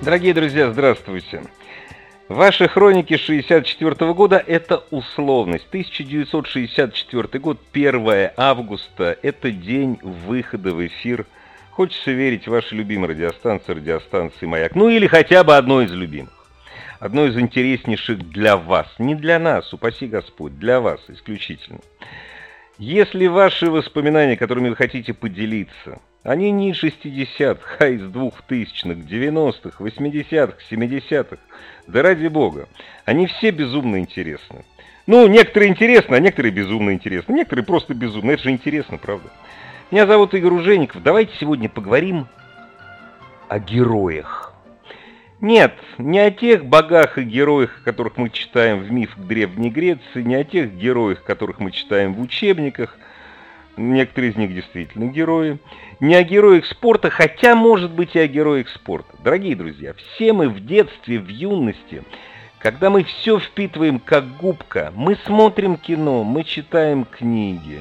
Дорогие друзья, здравствуйте. Ваши хроники 64 года – это условность. 1964 год, 1 августа – это день выхода в эфир. Хочется верить в ваши любимые радиостанции, радиостанции «Маяк». Ну или хотя бы одной из любимых. Одной из интереснейших для вас. Не для нас, упаси Господь, для вас исключительно. Если ваши воспоминания, которыми вы хотите поделиться, они не из 60-х, а из 2000-х, 90-х, 80-х, 70-х, да ради бога, они все безумно интересны. Ну, некоторые интересны, а некоторые безумно интересны. Некоторые просто безумно. Это же интересно, правда? Меня зовут Игорь Ужеников. Давайте сегодня поговорим о героях. Нет, не о тех богах и героях, которых мы читаем в мифах Древней Греции, не о тех героях, которых мы читаем в учебниках, некоторые из них действительно герои, не о героях спорта, хотя, может быть, и о героях спорта. Дорогие друзья, все мы в детстве, в юности, когда мы все впитываем как губка, мы смотрим кино, мы читаем книги,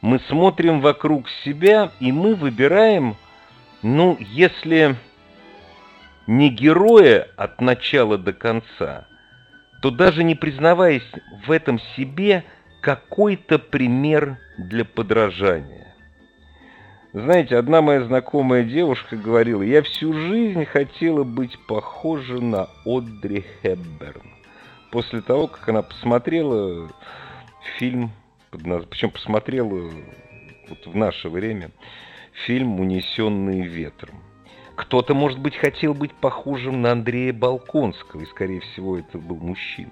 мы смотрим вокруг себя, и мы выбираем, ну, если не героя от начала до конца, то даже не признаваясь в этом себе, какой-то пример для подражания. Знаете, одна моя знакомая девушка говорила, я всю жизнь хотела быть похожа на Одри Хепберн. После того, как она посмотрела фильм, причем посмотрела вот в наше время, фильм «Унесенные ветром». Кто-то, может быть, хотел быть похожим на Андрея Балконского, и, скорее всего, это был мужчина.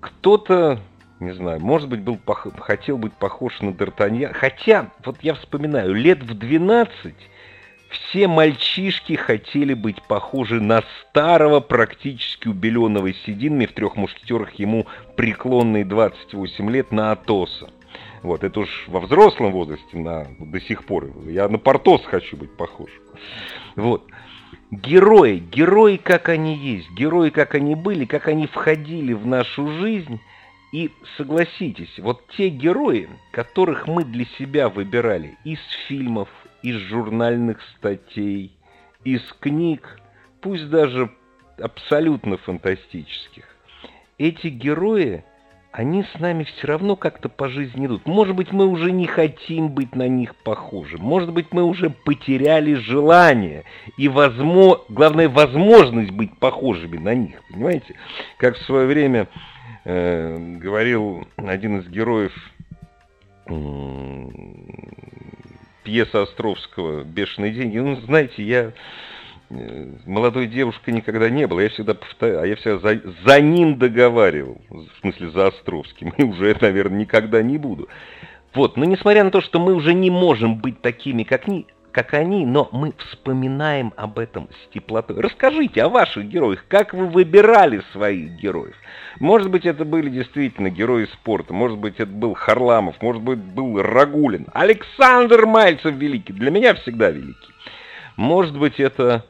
Кто-то, не знаю, может быть, был хотел быть похож на Д'Артаньян. Хотя, вот я вспоминаю, лет в 12 все мальчишки хотели быть похожи на старого, практически убеленного сединами в трех мушкетерах ему преклонные 28 лет на Атоса. Вот, это уж во взрослом возрасте на, до сих пор. Я на Портос хочу быть похож. Вот. Герои, герои, как они есть, герои, как они были, как они входили в нашу жизнь. И согласитесь, вот те герои, которых мы для себя выбирали из фильмов, из журнальных статей, из книг, пусть даже абсолютно фантастических, эти герои – они с нами все равно как-то по жизни идут. Может быть, мы уже не хотим быть на них похожи. Может быть, мы уже потеряли желание и, возможно, главное, возможность быть похожими на них. Понимаете? Как в свое время э, говорил один из героев э, пьесы Островского «Бешеные деньги». Ну, знаете, я молодой девушкой никогда не было. Я всегда повторяю, а я всегда за, за ним договаривал, в смысле за Островским, и уже, наверное, никогда не буду. Вот, но несмотря на то, что мы уже не можем быть такими, как, ни, как они, но мы вспоминаем об этом с теплотой. Расскажите о ваших героях, как вы выбирали своих героев. Может быть, это были действительно герои спорта, может быть, это был Харламов, может быть, был Рагулин, Александр Мальцев великий, для меня всегда великий. Может быть, это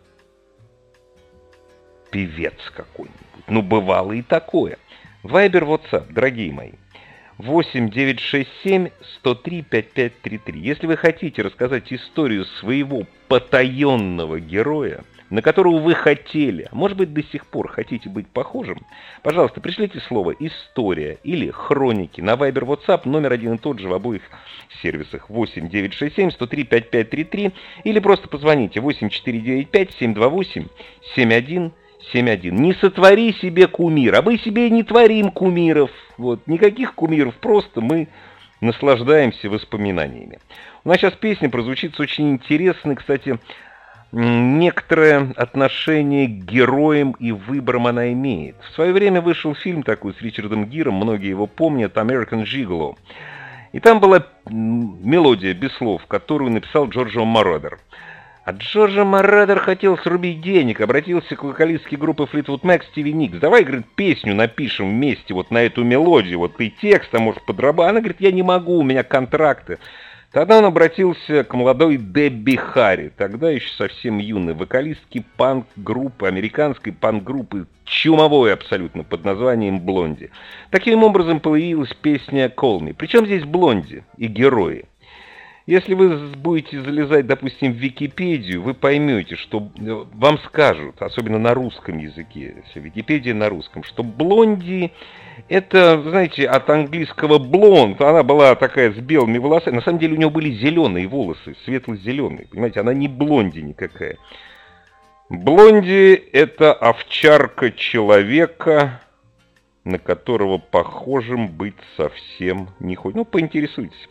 певец какой-нибудь. Ну, бывало и такое. Вайбер, WhatsApp, дорогие мои. 8 967 103 5533. Если вы хотите рассказать историю своего потаенного героя, на которого вы хотели, а может быть до сих пор хотите быть похожим, пожалуйста, пришлите слово «история» или «хроники» на Viber WhatsApp номер один и тот же в обоих сервисах 8 967 103 5533 или просто позвоните 8 495 728 71 7.1. Не сотвори себе кумир, а мы себе не творим кумиров. Вот, никаких кумиров, просто мы наслаждаемся воспоминаниями. У нас сейчас песня прозвучит с очень интересной, кстати, некоторое отношение к героям и выборам она имеет. В свое время вышел фильм такой с Ричардом Гиром, многие его помнят, «American Gigolo». И там была мелодия без слов, которую написал Джорджо Мородер. А Джорджа Моредер хотел срубить денег, обратился к вокалистке группы Fleetwood Mac Стиви Никс. Давай, говорит, песню напишем вместе вот на эту мелодию, вот ты текст, а может подрабатывать. Она говорит, я не могу, у меня контракты. Тогда он обратился к молодой Дебби Харри, тогда еще совсем юной, вокалистке панк-группы, американской панк-группы, чумовой абсолютно, под названием «Блонди». Таким образом появилась песня «Call Me». Причем здесь «Блонди» и герои. Если вы будете залезать, допустим, в Википедию, вы поймете, что э, вам скажут, особенно на русском языке, если Википедия на русском, что блонди это, знаете, от английского блонд, она была такая с белыми волосами, на самом деле у нее были зеленые волосы, светло-зеленые, понимаете, она не блонди никакая. Блонди это овчарка человека, на которого похожим быть совсем не хочет. Ну, поинтересуйтесь.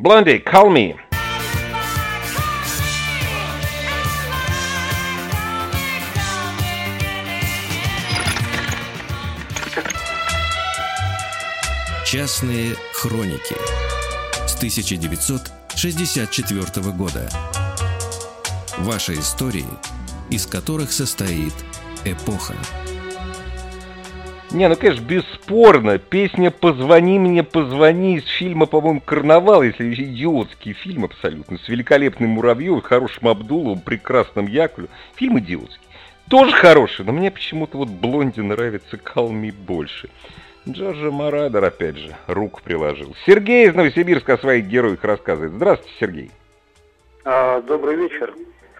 Blondie, call me. Частные хроники с 1964 года. Ваши истории, из которых состоит эпоха. Не, ну, конечно, бесспорно. Песня «Позвони мне, позвони» из фильма, по-моему, «Карнавал», если идиотский фильм абсолютно, с великолепным Муравьевым, хорошим Абдуловым, прекрасным Яковлем. Фильм идиотский. Тоже хороший, но мне почему-то вот Блонди нравится Калми больше. Джорджа Марадер, опять же, руку приложил. Сергей из Новосибирска о своих героях рассказывает. Здравствуйте, Сергей. А, добрый вечер.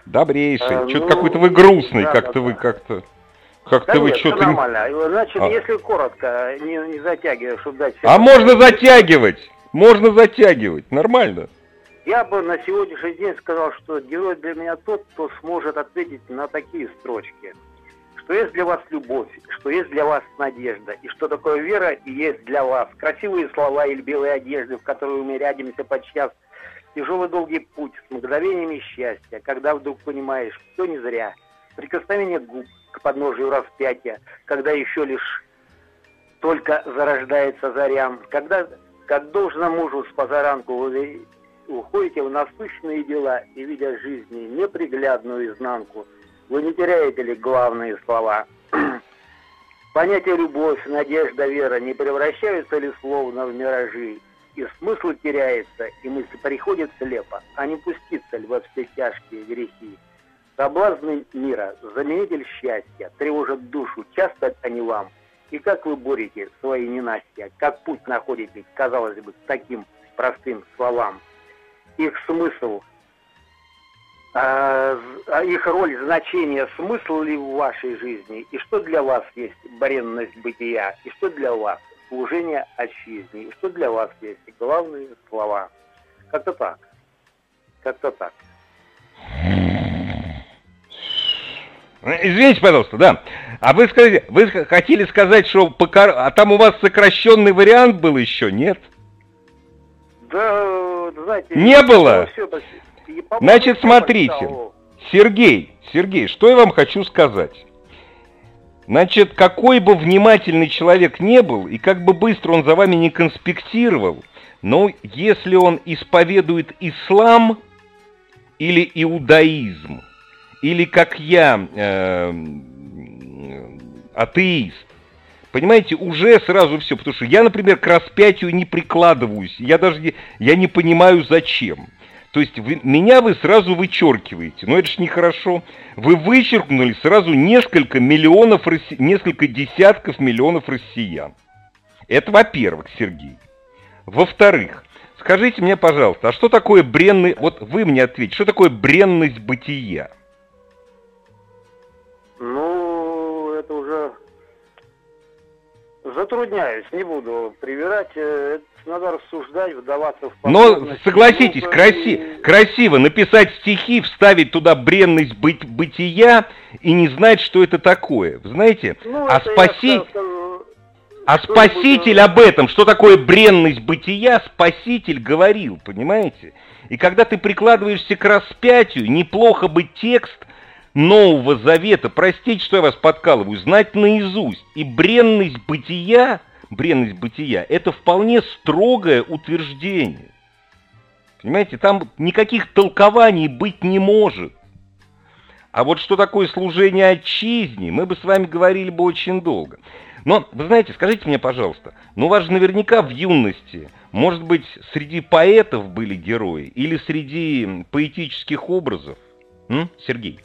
Добрейший. А, Что-то ну, какой-то вы грустный, да, как-то да, вы как-то... Как-то да вы что-то... нормально. Значит, а. если коротко, не, не затягивая, чтобы дать... А можно затягивать! Можно затягивать, нормально. Я бы на сегодняшний день сказал, что герой для меня тот, кто сможет ответить на такие строчки. Что есть для вас любовь, что есть для вас надежда, и что такое вера и есть для вас. Красивые слова или белые одежды, в которые мы рядимся подчас. Тяжелый долгий путь с мгновениями счастья, когда вдруг понимаешь, все не зря. Прикосновение губ, к распятия, когда еще лишь только зарождается заря, когда, как должно мужу с позаранку, вы уходите в насущные дела и, видя жизни неприглядную изнанку, вы не теряете ли главные слова? Понятие любовь, надежда, вера не превращаются ли словно в миражи, и смысл теряется, и мысль приходит слепо, а не пуститься ли во все тяжкие грехи. Соблазны мира, заменитель счастья, тревожат душу, часто они вам. И как вы борете свои ненастья, как путь находите, казалось бы, к таким простым словам. Их смысл, э, их роль, значение, смысл ли в вашей жизни, и что для вас есть бренность бытия, и что для вас служение отчизне, и что для вас есть главные слова. Как-то так. Как-то так. Извините, пожалуйста, да. А вы скажите, вы хотели сказать, что покор... а там у вас сокращенный вариант был еще, нет? Да, знаете... Не было? Значит, смотрите. Сергей, Сергей, что я вам хочу сказать? Значит, какой бы внимательный человек не был, и как бы быстро он за вами не конспектировал, но если он исповедует ислам или иудаизм, или как я, э, атеист, понимаете, уже сразу все, потому что я, например, к распятию не прикладываюсь, я даже не, я не понимаю зачем. То есть вы, меня вы сразу вычеркиваете, но это ж нехорошо. Вы вычеркнули сразу несколько миллионов, несколько десятков миллионов россиян. Это во-первых, Сергей. Во-вторых, скажите мне, пожалуйста, а что такое бренный... Вот вы мне ответьте, что такое бренность бытия? Затрудняюсь, не буду привирать. Это надо рассуждать, вдаваться в Но согласитесь, краси... и... красиво написать стихи, вставить туда бренность быть... бытия и не знать, что это такое. Знаете, ну, а спаси... А спаситель об этом, что такое бренность бытия, спаситель говорил, понимаете? И когда ты прикладываешься к распятию, неплохо бы текст Нового Завета, простите, что я вас подкалываю, знать наизусть. И бренность бытия, бренность бытия, это вполне строгое утверждение. Понимаете, там никаких толкований быть не может. А вот что такое служение отчизне, мы бы с вами говорили бы очень долго. Но, вы знаете, скажите мне, пожалуйста, ну у вас же наверняка в юности, может быть, среди поэтов были герои или среди поэтических образов? М? Сергей?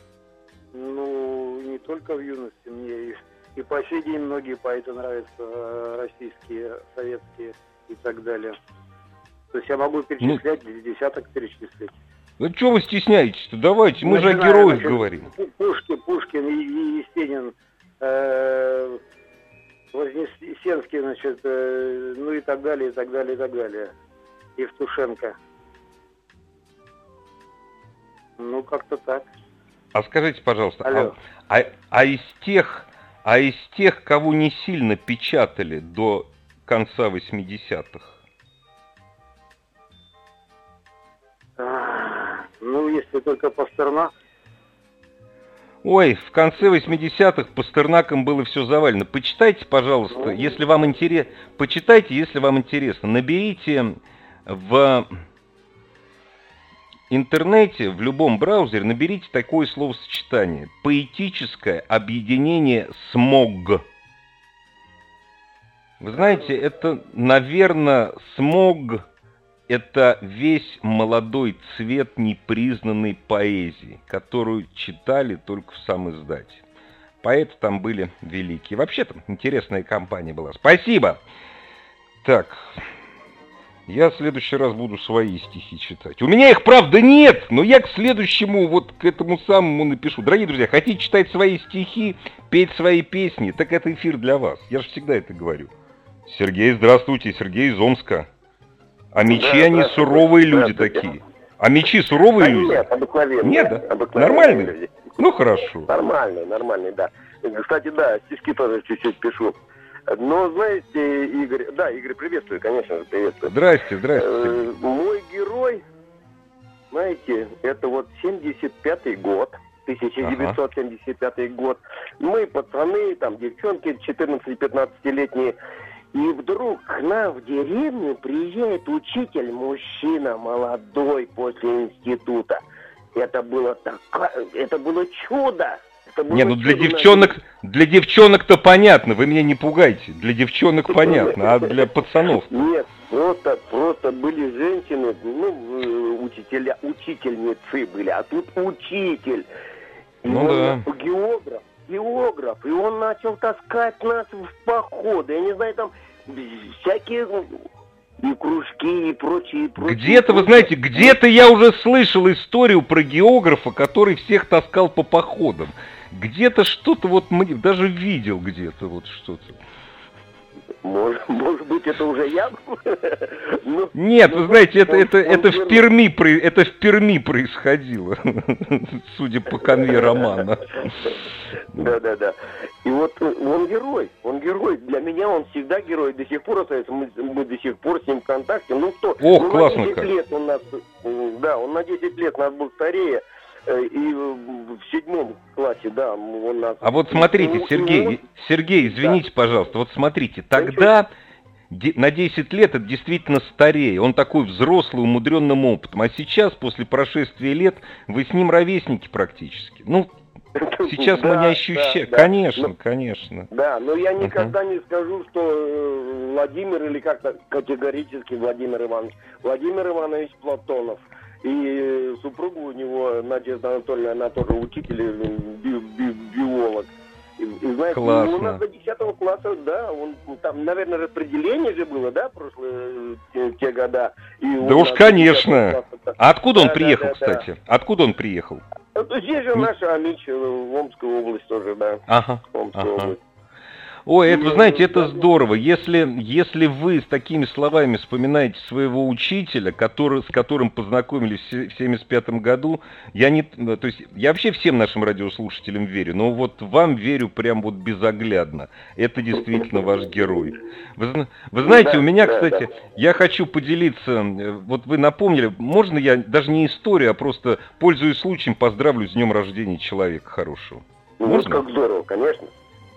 Только в юности, мне и, и по сей день многие поэты нравятся, э, российские, советские и так далее. То есть я могу перечислять, ну, десяток перечислять. Ну что вы стесняетесь-то? Давайте, мы Начинаем, же о героях значит, говорим. Пушкин, Пушкин и Есенин, э, Вознесенский, значит, э, ну и так далее, и так далее, и так далее. Евтушенко. Ну, как-то так. А скажите, пожалуйста, а, а, а из тех, а из тех, кого не сильно печатали до конца 80-х? Ну, если только Пастернак. Ой, в конце 80-х Пастернаком было все завалено. Почитайте, пожалуйста, ну, если вам интересно. Почитайте, если вам интересно. Наберите в интернете, в любом браузере, наберите такое словосочетание. Поэтическое объединение «смог». Вы знаете, это, наверное, смог это весь молодой цвет непризнанной поэзии, которую читали только в сам издате. Поэты там были великие. Вообще там интересная компания была. Спасибо! Так, я в следующий раз буду свои стихи читать. У меня их, правда, нет, но я к следующему, вот к этому самому напишу. Дорогие друзья, хотите читать свои стихи, петь свои песни, так это эфир для вас. Я же всегда это говорю. Сергей, здравствуйте, Сергей из Омска. А мечи, да, они суровые люди такие. А мечи суровые люди? Нет, обыкновенные. Нет, да? Обыкновенные нормальные? Люди. Ну, хорошо. Нормальные, нормальные, да. Кстати, да, стишки тоже чуть-чуть пишу. Но, знаете, Игорь... Да, Игорь, приветствую, конечно же, приветствую. Здрасте, здрасте. Э, мой герой, знаете, это вот 75-й год. 1975 ага. год. Мы, пацаны, там, девчонки 14-15-летние, и вдруг к нам в деревню приезжает учитель, мужчина молодой после института. Это было такое, это было чудо. Это было не, ну для девчонок, для девчонок-то понятно, вы меня не пугайте. Для девчонок понятно, а для пацанов? Нет, просто, просто были женщины, ну, учителя, учительницы были, а тут учитель. И ну да. Географ, географ, и он начал таскать нас в походы. Я не знаю, там всякие и кружки, и прочие, и прочие. Где-то, вы знаете, где-то я уже слышал историю про географа, который всех таскал по походам. Где-то что-то вот, даже видел где-то вот что-то. Может, может быть, это уже я? но, Нет, но, вы знаете, это, он, это, он, это, в Перми, это в Перми происходило, судя по конве романа. Да-да-да. И вот он герой, он герой. Для меня он всегда герой. До сих пор остается, мы, мы до сих пор с ним в контакте. Ну что, Ох, ну, классно на 10 как. лет он нас, да, он на 10 лет нас был старее. Э, и в седьмом классе, да, он нас... А вот смотрите, Сергей, Сергей, извините, да. пожалуйста, вот смотрите, тогда на 10 лет это действительно старее, он такой взрослый, умудренным опытом, а сейчас, после прошествия лет, вы с ним ровесники практически. Ну, сейчас да, мы не ощущаем, да, конечно, да. конечно. Да, но я никогда uh-huh. не скажу, что э, Владимир или как-то категорически Владимир Иванович. Владимир Иванович Платонов – и супруга у него, Надежда Анатольевна, она тоже учитель, би, би, биолог. И, и знаете, Классно. у нас до 10 класса, да, он там, наверное, распределение же было, да, прошлые те, те года. И да уж, конечно. Класса, а откуда он да, приехал, да, да, кстати? Да. Откуда он приехал? Здесь же наша Амич, в Омскую область тоже, да. Ага. Омская ага. область. Ой, это, знаете, это здорово. Если, если вы с такими словами вспоминаете своего учителя, который, с которым познакомились в 75 году, я не, то есть я вообще всем нашим радиослушателям верю, но вот вам верю прям вот безоглядно. Это действительно ваш герой. Вы, вы знаете, у меня, кстати, я хочу поделиться, вот вы напомнили, можно я даже не историю, а просто, пользуясь случаем, поздравлю с днем рождения человека хорошего? Ну, можно? как здорово, конечно.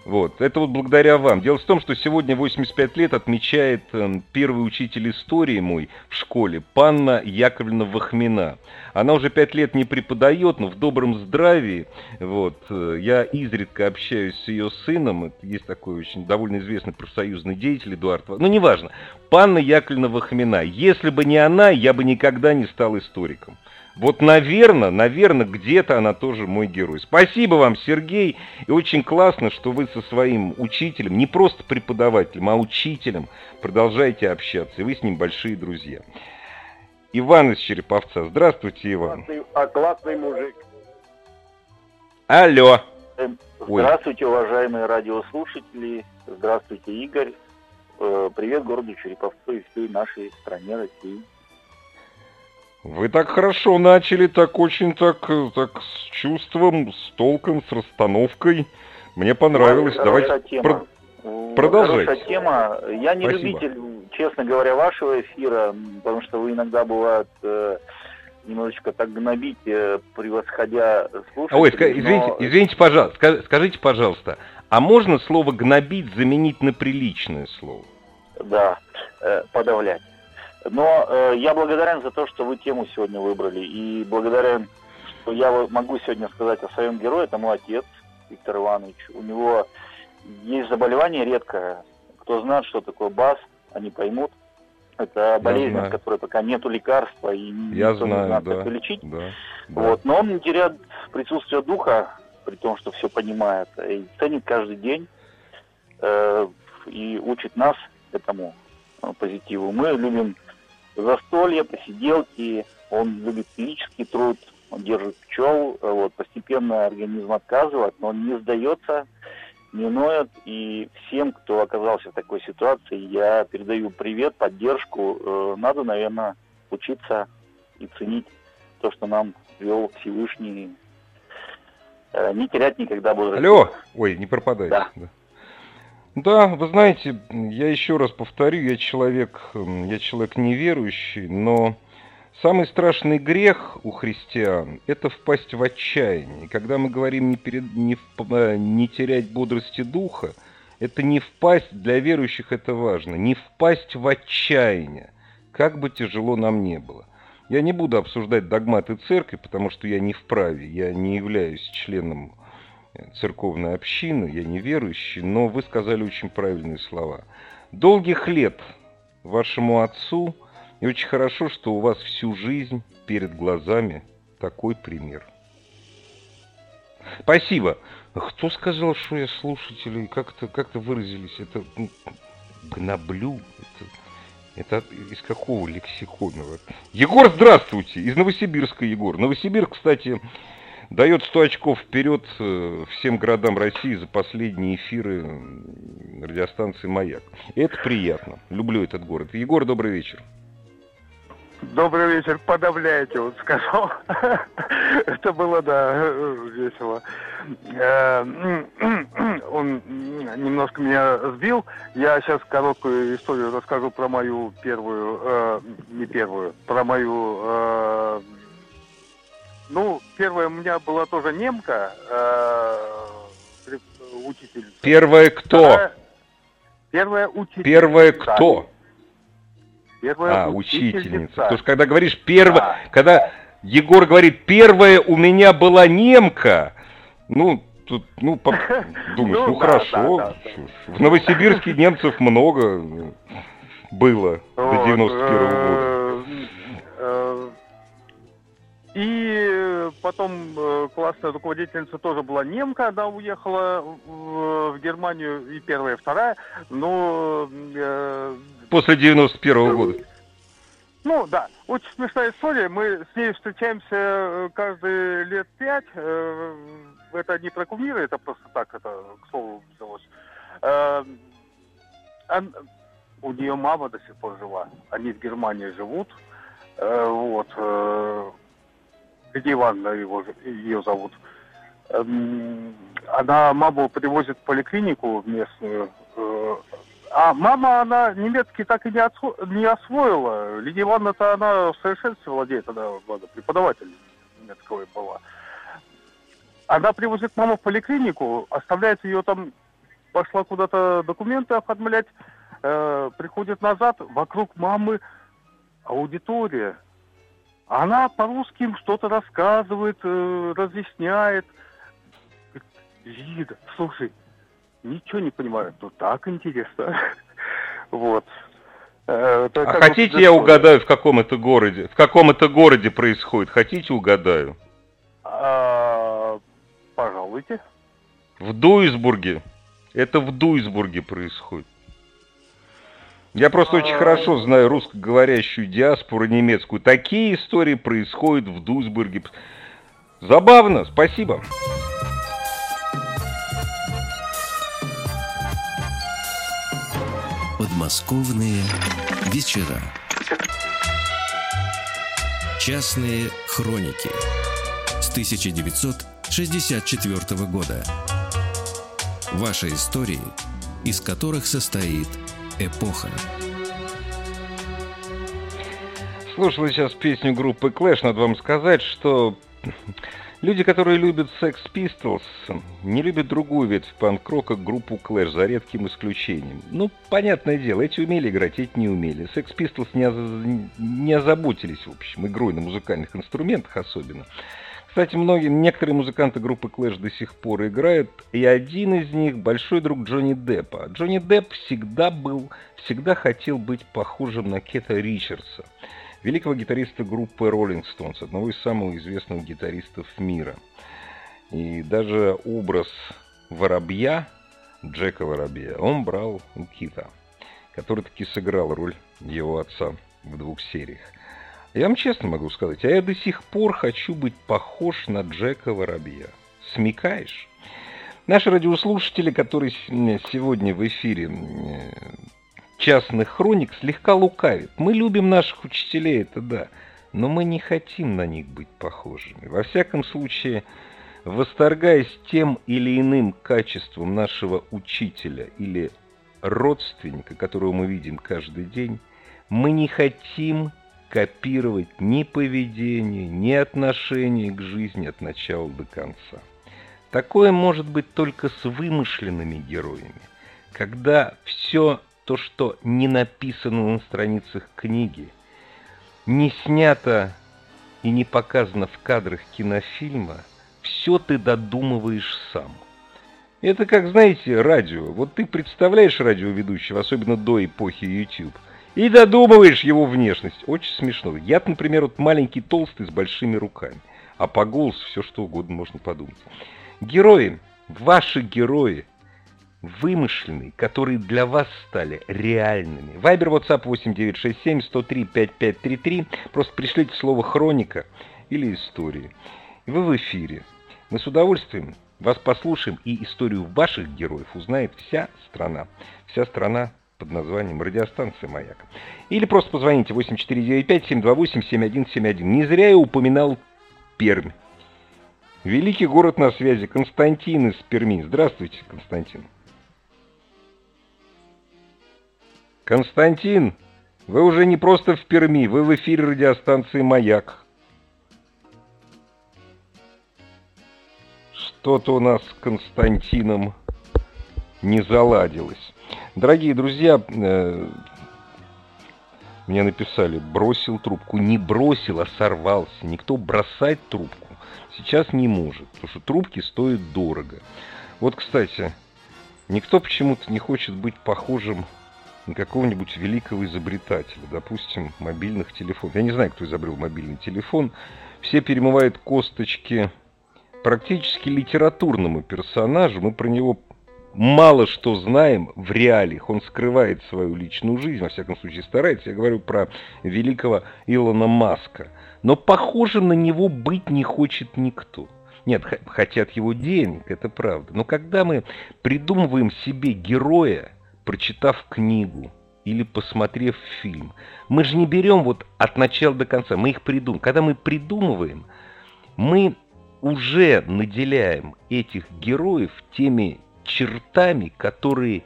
Вот. Это вот благодаря вам. Дело в том, что сегодня 85 лет отмечает э, первый учитель истории мой в школе, Панна Яковлевна Вахмина. Она уже пять лет не преподает, но в добром здравии. Вот. Я изредка общаюсь с ее сыном. Есть такой очень довольно известный профсоюзный деятель Эдуард. Ну, неважно. Панна Яковлевна Вахмина. Если бы не она, я бы никогда не стал историком. Вот, наверное, наверное, где-то она тоже мой герой. Спасибо вам, Сергей. И очень классно, что вы со своим учителем, не просто преподавателем, а учителем, продолжаете общаться. И вы с ним большие друзья. Иван из Череповца. Здравствуйте, Иван. Классный, а классный мужик. Алло. Здравствуйте, Ой. уважаемые радиослушатели. Здравствуйте, Игорь. Э, привет городу Череповцу и всей нашей стране России. Вы так хорошо начали, так очень так, так с чувством, с толком, с расстановкой. Мне понравилось. Ну, Давайте тема. Про... продолжайте. Хорошая тема. Я не Спасибо. любитель, честно говоря, вашего эфира, потому что вы иногда бывает э, немножечко так гнобить, э, превосходя слушателей. Ой, но... извините, извините, пожалуйста, скажите, пожалуйста, а можно слово гнобить заменить на приличное слово? Да, э, подавлять. Но э, я благодарен за то, что вы тему сегодня выбрали. И благодарен, что я могу сегодня сказать о своем герое. Это мой отец, Виктор Иванович. У него есть заболевание редкое. Кто знает, что такое БАС, они поймут. Это болезнь, от которой пока нету лекарства, и я никто знаю, не знает, да, как лечить. Да, вот. Но он не теряет присутствие духа, при том, что все понимает, и ценит каждый день, э, и учит нас этому э, позитиву. Мы любим застолья, посиделки, он любит физический труд, он держит пчел, вот, постепенно организм отказывает, но он не сдается, не ноет, и всем, кто оказался в такой ситуации, я передаю привет, поддержку, э, надо, наверное, учиться и ценить то, что нам вел Всевышний, э, не терять никогда бодрость. Алло! Ой, не пропадайте. Да. да. Да, вы знаете, я еще раз повторю, я человек, я человек неверующий, но самый страшный грех у христиан – это впасть в отчаяние. когда мы говорим не, перед, не, э, не терять бодрости духа, это не впасть, для верующих это важно, не впасть в отчаяние, как бы тяжело нам не было. Я не буду обсуждать догматы церкви, потому что я не вправе, я не являюсь членом церковной общины, я не верующий, но вы сказали очень правильные слова. Долгих лет вашему отцу, и очень хорошо, что у вас всю жизнь перед глазами такой пример. Спасибо. Кто сказал, что я слушатель, как-то как выразились? Это ну, гноблю? Это, это из какого лексикона? Егор, здравствуйте! Из Новосибирска, Егор. Новосибирск, кстати, дает 100 очков вперед э, всем городам России за последние эфиры радиостанции «Маяк». Это приятно. Люблю этот город. Егор, добрый вечер. Добрый вечер, подавляете, он сказал. Это было, да, весело. Э, он немножко меня сбил. Я сейчас короткую историю расскажу про мою первую, э, не первую, про мою ну, первая у меня была тоже немка, э, учитель. Первая кто? Вторая, первая учительница. Первая кто? Первая а, учительница. учительница. Потому что когда говоришь первая, да. когда Егор говорит, первая у меня была немка, ну, тут, ну, по, думаешь, ну, ну да, хорошо. Да, да, В Новосибирске немцев много было до 91 -го года. И потом э, классная руководительница тоже была немка, она уехала в, Германию, и первая, и вторая, но... Э, После 91 -го года. Ну, да, очень смешная история. Мы с ней встречаемся э, каждые лет пять. Э, это не про кумира, это просто так, это к слову взялось. Э, у нее мама до сих пор жива. Они в Германии живут. Вот Лидия Ивановна его, ее зовут. Эм, она маму привозит в поликлинику местную. Э, а мама, она немецкий так и не, отсво... не освоила. Лидия Ивановна-то она в совершенстве владеет, она ладно, преподаватель немецкого была. Она привозит маму в поликлинику, оставляет ее там пошла куда-то документы оформлять, э, приходит назад, вокруг мамы аудитория. Она по-русски им что-то рассказывает, э, разъясняет. Лида, слушай, ничего не понимаю, но так интересно. Вот. Э, а хотите я угадаю, в каком это городе? В каком это городе происходит? Хотите угадаю? А, пожалуйте. В Дуисбурге. Это в Дуисбурге происходит. Я просто очень а. хорошо знаю русскоговорящую диаспору немецкую. Такие истории происходят в Дуисбурге. Забавно, спасибо. Подмосковные вечера. Частные хроники с 1964 года. Ваши истории, из которых состоит эпоха. Слушал сейчас песню группы Clash, надо вам сказать, что люди, которые любят Sex Pistols, не любят другую ветвь панк-рока группу Clash, за редким исключением. Ну, понятное дело, эти умели играть, эти не умели. Sex Pistols не, не озаботились, в общем, игрой на музыкальных инструментах особенно. Кстати, многие, некоторые музыканты группы Clash до сих пор играют, и один из них большой друг Джонни Деппа. Джонни Депп всегда был, всегда хотел быть похожим на Кета Ричардса, великого гитариста группы Rolling Stones, одного из самых известных гитаристов мира. И даже образ воробья, Джека Воробья, он брал у Кита, который таки сыграл роль его отца в двух сериях. Я вам честно могу сказать, а я до сих пор хочу быть похож на Джека Воробья. Смекаешь? Наши радиослушатели, которые сегодня в эфире частных хроник, слегка лукавят. Мы любим наших учителей, это да, но мы не хотим на них быть похожими. Во всяком случае, восторгаясь тем или иным качеством нашего учителя или родственника, которого мы видим каждый день, мы не хотим копировать ни поведение, ни отношение к жизни от начала до конца. Такое может быть только с вымышленными героями, когда все то, что не написано на страницах книги, не снято и не показано в кадрах кинофильма, все ты додумываешь сам. Это как, знаете, радио. Вот ты представляешь радиоведущего, особенно до эпохи YouTube, и додумываешь его внешность. Очень смешно. Я, например, вот маленький толстый с большими руками. А по голосу все что угодно можно подумать. Герои, ваши герои, вымышленные, которые для вас стали реальными. Вайбер, WhatsApp 8967 103 5533. Просто пришлите слово «хроника» или «истории». И вы в эфире. Мы с удовольствием вас послушаем, и историю ваших героев узнает вся страна. Вся страна под названием «Радиостанция Маяк». Или просто позвоните 8495-728-7171. Не зря я упоминал Пермь. Великий город на связи. Константин из Перми. Здравствуйте, Константин. Константин, вы уже не просто в Перми, вы в эфире радиостанции «Маяк». Что-то у нас с Константином не заладилось. Дорогие друзья, э, мне написали, бросил трубку. Не бросил, а сорвался. Никто бросать трубку сейчас не может, потому что трубки стоят дорого. Вот, кстати, никто почему-то не хочет быть похожим на какого-нибудь великого изобретателя, допустим, мобильных телефонов. Я не знаю, кто изобрел мобильный телефон. Все перемывают косточки практически литературному персонажу. Мы про него мало что знаем в реалиях. Он скрывает свою личную жизнь, во всяком случае старается. Я говорю про великого Илона Маска. Но похоже на него быть не хочет никто. Нет, хотят его денег, это правда. Но когда мы придумываем себе героя, прочитав книгу или посмотрев фильм, мы же не берем вот от начала до конца, мы их придумываем. Когда мы придумываем, мы уже наделяем этих героев теми чертами, которые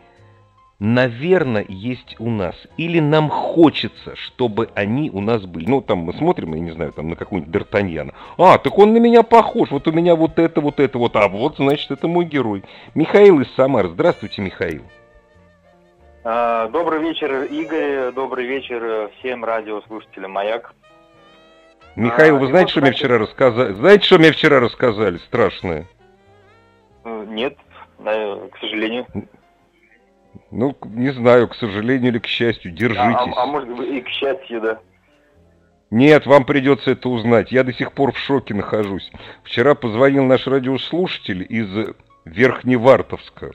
наверное, есть у нас. Или нам хочется, чтобы они у нас были. Ну, там мы смотрим, я не знаю, там на какую-нибудь Д'Артаньяна. А, так он на меня похож. Вот у меня вот это, вот это, вот. А вот, значит, это мой герой. Михаил из Самары. Здравствуйте, Михаил. А, добрый вечер, Игорь. Добрый вечер всем радиослушателям «Маяк». Михаил, вы а, знаете, что мне вчера рассказали? Знаете, что мне вчера рассказали? Страшное. Э, нет, к сожалению. Ну, не знаю, к сожалению или к счастью, держитесь. А, а, а может быть и к счастью, да. Нет, вам придется это узнать. Я до сих пор в шоке нахожусь. Вчера позвонил наш радиослушатель из Верхневартовска.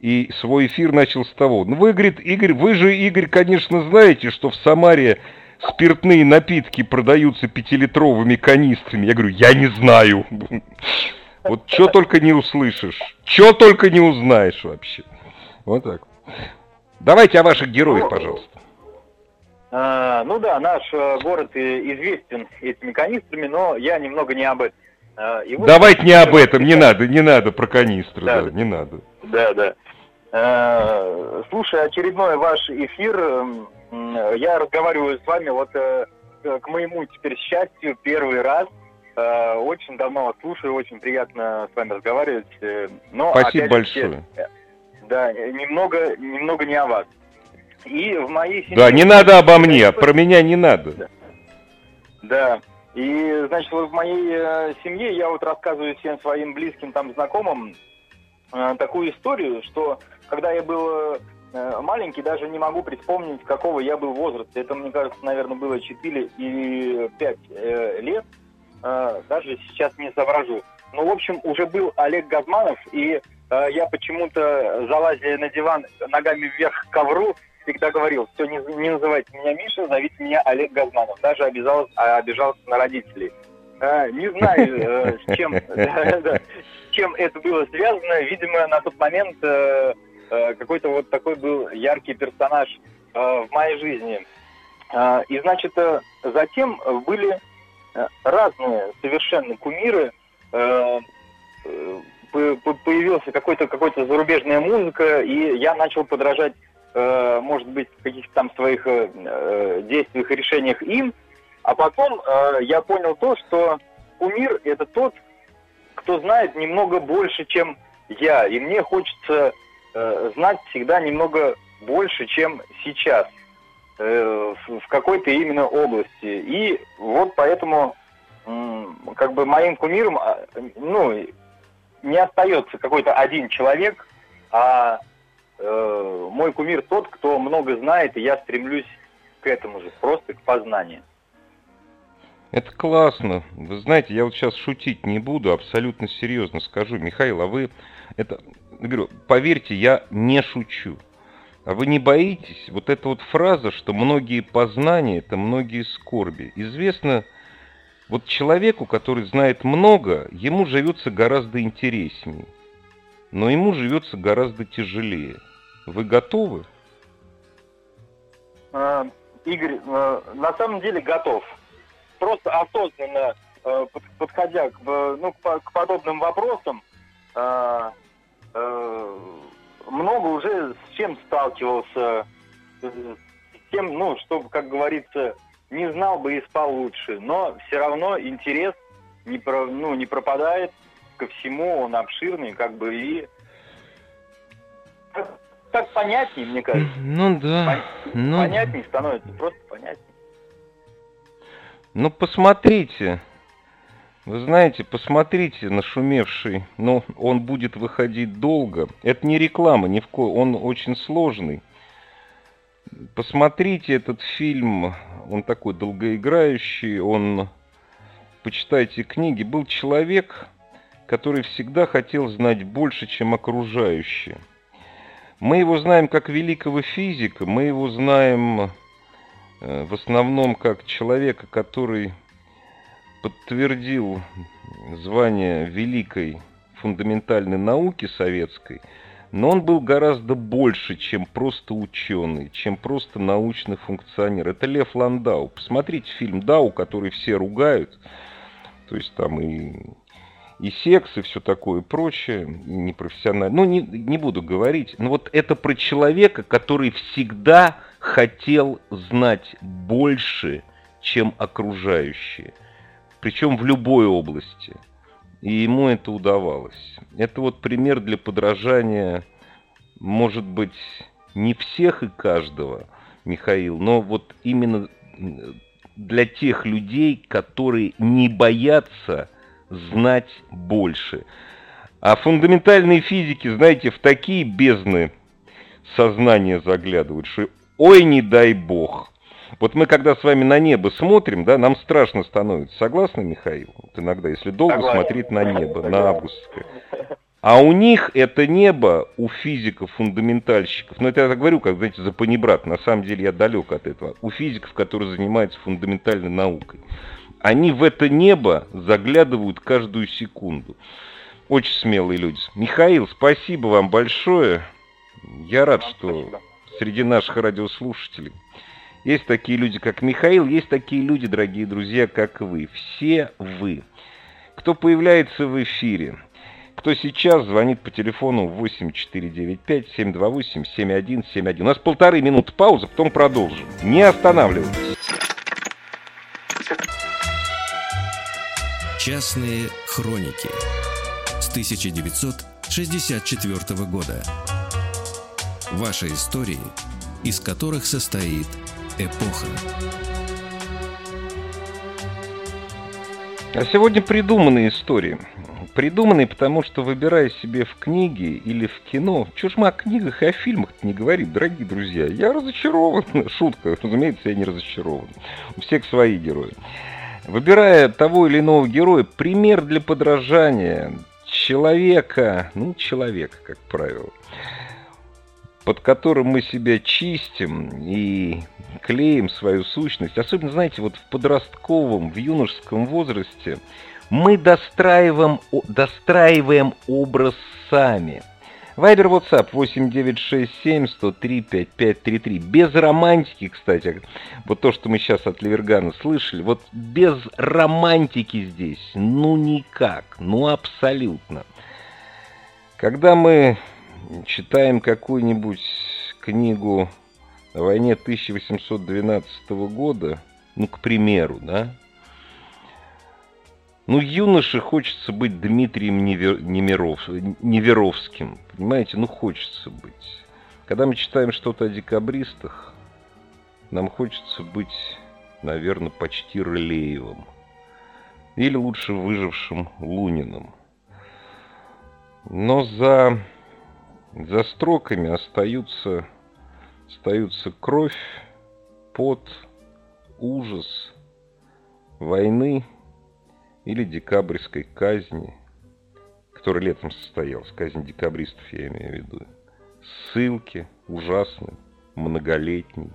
И свой эфир начал с того. Ну, вы, говорит, Игорь, вы же, Игорь, конечно, знаете, что в Самаре спиртные напитки продаются пятилитровыми канистрами. Я говорю, я не знаю. Вот что только не услышишь, что только не узнаешь вообще. Вот так. Давайте о ваших героях, пожалуйста. А, ну да, наш э, город известен этими канистрами, но я немного не об этом. А, вот Давайте не об этом, не надо, не надо про канистры, да, да не надо. Да, да. А, слушай, очередной ваш эфир, я разговариваю с вами вот э, к моему теперь счастью первый раз. Очень давно вас слушаю, очень приятно с вами разговаривать. Э, но, Спасибо большое. Да, немного, немного не о вас. И в моей семье... Да, не надо обо мне, про меня не надо. Да. да. И, значит, вот в моей э, семье я вот рассказываю всем своим близким там знакомым э, такую историю, что когда я был э, маленький, даже не могу припомнить, какого я был возраста. Это, мне кажется, наверное, было 4 или 5 э, лет. Э, даже сейчас не соображу. Ну, в общем, уже был Олег Газманов, и Э, я почему-то, залазя на диван ногами вверх к ковру, всегда говорил, все, не, не называйте меня Миша, зовите меня Олег Газманов. Даже обижался, а, обижался на родителей. Э, не знаю, э, с чем, с чем это было связано. Видимо, на тот момент какой-то вот такой был яркий персонаж в моей жизни. И, значит, затем были разные совершенно кумиры, появился какой-то какой-то зарубежная музыка, и я начал подражать, э, может быть, каких-то там своих э, э, действиях и решениях им, а потом э, я понял то, что кумир – это тот, кто знает немного больше, чем я, и мне хочется э, знать всегда немного больше, чем сейчас. э, в какой-то именно области. И вот поэтому как бы моим кумиром, а, ну, не остается какой-то один человек, а э, мой кумир тот, кто много знает, и я стремлюсь к этому же, просто к познанию. Это классно. Вы знаете, я вот сейчас шутить не буду, абсолютно серьезно скажу. Михаил, а вы это, говорю, поверьте, я не шучу. А вы не боитесь? Вот эта вот фраза, что многие познания – это многие скорби. Известно вот человеку, который знает много, ему живется гораздо интереснее, но ему живется гораздо тяжелее. Вы готовы? А, Игорь, а, на самом деле готов. Просто осознанно а, подходя к, ну, к подобным вопросам, много уже с чем сталкивался, с тем, ну, чтобы, как говорится, не знал бы и спал лучше. Но все равно интерес не, про, ну, не пропадает ко всему, он обширный, как бы и так, понятнее, мне кажется. Ну да. Пон... Ну... Понятнее становится, просто понятнее. Ну посмотрите. Вы знаете, посмотрите на шумевший, но он будет выходить долго. Это не реклама, ни в ко... он очень сложный. Посмотрите этот фильм, он такой долгоиграющий, он, почитайте книги, был человек, который всегда хотел знать больше, чем окружающие. Мы его знаем как великого физика, мы его знаем э, в основном как человека, который подтвердил звание великой фундаментальной науки советской – но он был гораздо больше, чем просто ученый, чем просто научный функционер. Это Лев Ландау. Посмотрите фильм «Дау», который все ругают. То есть там и, и секс, и все такое прочее, непрофессионально. Ну, не, не буду говорить. Но вот это про человека, который всегда хотел знать больше, чем окружающие. Причем в любой области. И ему это удавалось. Это вот пример для подражания, может быть, не всех и каждого, Михаил, но вот именно для тех людей, которые не боятся знать больше. А фундаментальные физики, знаете, в такие бездны сознания заглядывают, что ой, не дай бог. Вот мы когда с вами на небо смотрим, да, нам страшно становится. Согласны, Михаил? Вот иногда, если долго Согласен. смотреть на небо, на августское. А у них это небо, у физиков, фундаментальщиков, ну это я так говорю, как, знаете, за панибрат, на самом деле я далек от этого, у физиков, которые занимаются фундаментальной наукой. Они в это небо заглядывают каждую секунду. Очень смелые люди. Михаил, спасибо вам большое. Я рад, что спасибо. среди наших радиослушателей есть такие люди, как Михаил, есть такие люди, дорогие друзья, как вы. Все вы. Кто появляется в эфире, кто сейчас звонит по телефону 8495-728-7171. У нас полторы минуты паузы, потом продолжим. Не останавливайтесь. Частные хроники с 1964 года. Ваши истории, из которых состоит эпоха. А сегодня придуманные истории. Придуманные, потому что, выбирая себе в книге или в кино, ж мы о книгах и о фильмах не говорим, дорогие друзья. Я разочарован. Шутка, разумеется, я не разочарован. У всех свои герои. Выбирая того или иного героя, пример для подражания человека, ну, человека, как правило, под которым мы себя чистим и клеим свою сущность, особенно, знаете, вот в подростковом, в юношеском возрасте, мы достраиваем, достраиваем образ сами – Вайбер, WhatsApp 8967-103-5533. Без романтики, кстати. Вот то, что мы сейчас от Левергана слышали. Вот без романтики здесь. Ну никак. Ну абсолютно. Когда мы читаем какую-нибудь книгу о войне 1812 года, ну, к примеру, да, ну, юноше хочется быть Дмитрием Невер... Неверовским. Понимаете, ну хочется быть. Когда мы читаем что-то о декабристах, нам хочется быть, наверное, почти Рылеевым. Или лучше выжившим Луниным. Но за, за строками остаются, остаются кровь, пот, ужас, войны – или декабрьской казни, которая летом состоялась, казнь декабристов я имею в виду. Ссылки ужасный, многолетний.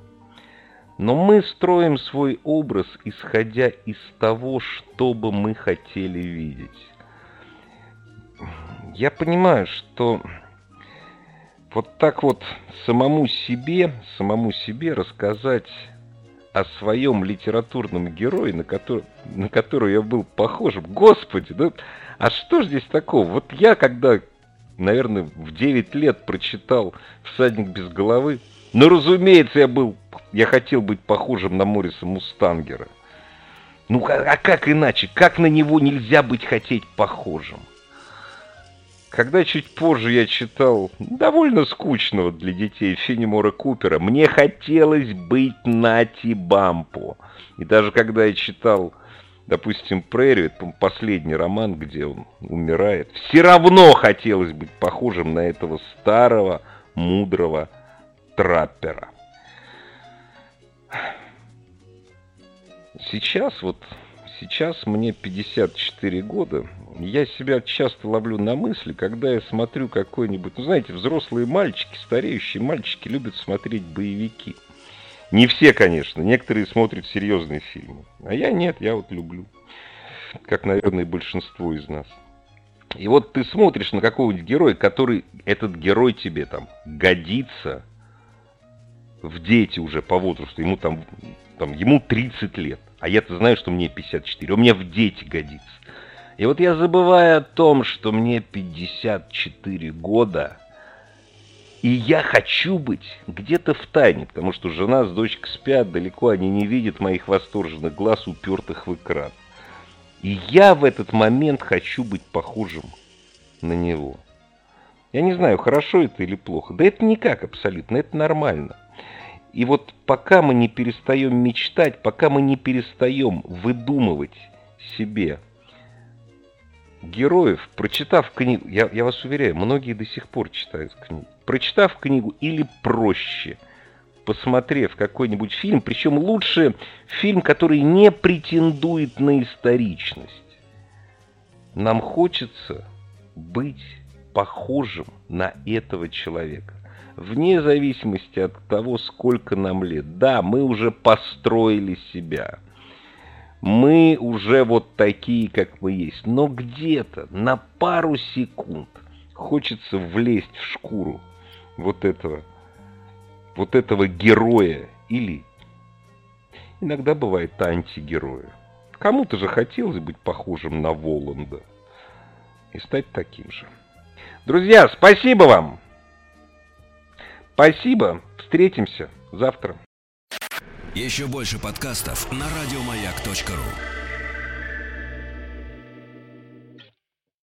Но мы строим свой образ, исходя из того, что бы мы хотели видеть. Я понимаю, что вот так вот самому себе, самому себе рассказать о своем литературном герое, на, который, на которого я был похожим. Господи, ну, а что ж здесь такого? Вот я, когда, наверное, в 9 лет прочитал «Всадник без головы», ну, разумеется, я был, я хотел быть похожим на Мориса Мустангера. Ну, а, а как иначе? Как на него нельзя быть хотеть похожим? Когда чуть позже я читал довольно скучного для детей Фенемора Купера, мне хотелось быть Нати Бампо. И даже когда я читал, допустим, Прерию, последний роман, где он умирает, все равно хотелось быть похожим на этого старого, мудрого траппера. Сейчас вот, сейчас мне 54 года, я себя часто ловлю на мысли, когда я смотрю какой-нибудь... Ну, знаете, взрослые мальчики, стареющие мальчики любят смотреть боевики. Не все, конечно. Некоторые смотрят серьезные фильмы. А я нет, я вот люблю. Как, наверное, большинство из нас. И вот ты смотришь на какого-нибудь героя, который... Этот герой тебе там годится в дети уже по возрасту. Ему там, там ему 30 лет. А я-то знаю, что мне 54. Он меня в дети годится. И вот я забываю о том, что мне 54 года, и я хочу быть где-то в тайне, потому что жена с дочкой спят, далеко они не видят моих восторженных глаз, упертых в экран. И я в этот момент хочу быть похожим на него. Я не знаю, хорошо это или плохо. Да это никак абсолютно, это нормально. И вот пока мы не перестаем мечтать, пока мы не перестаем выдумывать себе героев, прочитав книгу, я, я вас уверяю, многие до сих пор читают книгу, прочитав книгу или проще, посмотрев какой-нибудь фильм, причем лучше фильм, который не претендует на историчность. Нам хочется быть похожим на этого человека. Вне зависимости от того, сколько нам лет. Да, мы уже построили себя мы уже вот такие, как мы есть. Но где-то на пару секунд хочется влезть в шкуру вот этого, вот этого героя или иногда бывает антигероя. Кому-то же хотелось быть похожим на Воланда и стать таким же. Друзья, спасибо вам! Спасибо, встретимся завтра. Еще больше подкастов на радиомаяк.ру